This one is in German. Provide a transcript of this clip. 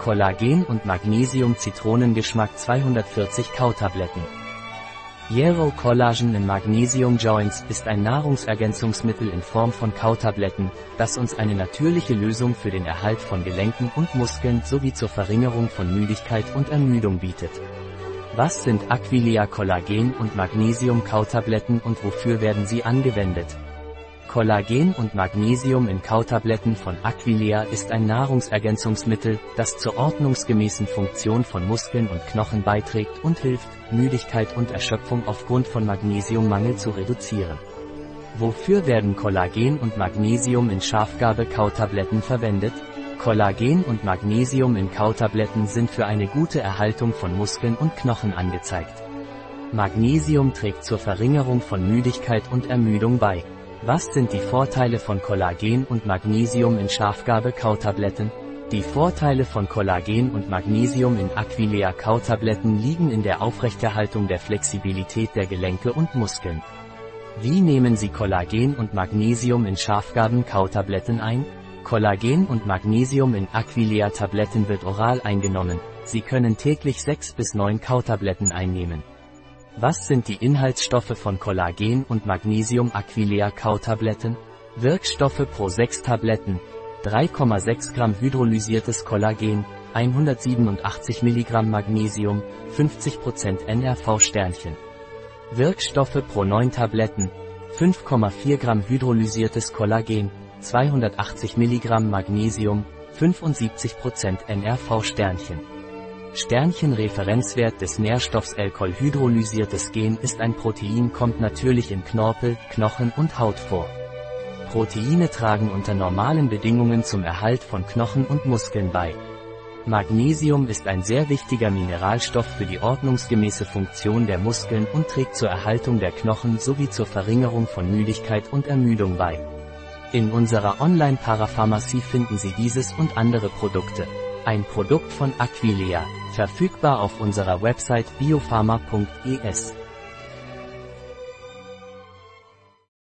Kollagen und Magnesium Zitronengeschmack 240 Kautabletten. Yero Collagen in Magnesium Joints ist ein Nahrungsergänzungsmittel in Form von Kautabletten, das uns eine natürliche Lösung für den Erhalt von Gelenken und Muskeln sowie zur Verringerung von Müdigkeit und Ermüdung bietet. Was sind Aquilia Kollagen und Magnesium Kautabletten und wofür werden sie angewendet? Kollagen und Magnesium in Kautabletten von Aquilia ist ein Nahrungsergänzungsmittel, das zur ordnungsgemäßen Funktion von Muskeln und Knochen beiträgt und hilft, Müdigkeit und Erschöpfung aufgrund von Magnesiummangel zu reduzieren. Wofür werden Kollagen und Magnesium in Schafgabe-Kautabletten verwendet? Kollagen und Magnesium in Kautabletten sind für eine gute Erhaltung von Muskeln und Knochen angezeigt. Magnesium trägt zur Verringerung von Müdigkeit und Ermüdung bei. Was sind die Vorteile von Kollagen und Magnesium in Schafgabe-Kautabletten? Die Vorteile von Kollagen und Magnesium in Aquileia Kautabletten liegen in der Aufrechterhaltung der Flexibilität der Gelenke und Muskeln. Wie nehmen Sie Kollagen und Magnesium in Schafgaben-Kautabletten ein? Kollagen und Magnesium in Aquileia Tabletten wird oral eingenommen. Sie können täglich 6 bis 9 Kautabletten einnehmen. Was sind die Inhaltsstoffe von Kollagen und Magnesium Aquileia Kautabletten? Wirkstoffe pro 6 Tabletten. 3,6 Gramm hydrolysiertes Kollagen, 187 Milligramm Magnesium, 50% NRV Sternchen. Wirkstoffe pro 9 Tabletten. 5,4 Gramm hydrolysiertes Kollagen, 280 Milligramm Magnesium, 75% NRV Sternchen. Sternchenreferenzwert des Nährstoffs Alkoholhydrolysiertes Gen ist ein Protein kommt natürlich in Knorpel, Knochen und Haut vor. Proteine tragen unter normalen Bedingungen zum Erhalt von Knochen und Muskeln bei. Magnesium ist ein sehr wichtiger Mineralstoff für die ordnungsgemäße Funktion der Muskeln und trägt zur Erhaltung der Knochen sowie zur Verringerung von Müdigkeit und Ermüdung bei. In unserer Online-Parapharmacie finden Sie dieses und andere Produkte. Ein Produkt von Aquileia, verfügbar auf unserer Website biopharma.es.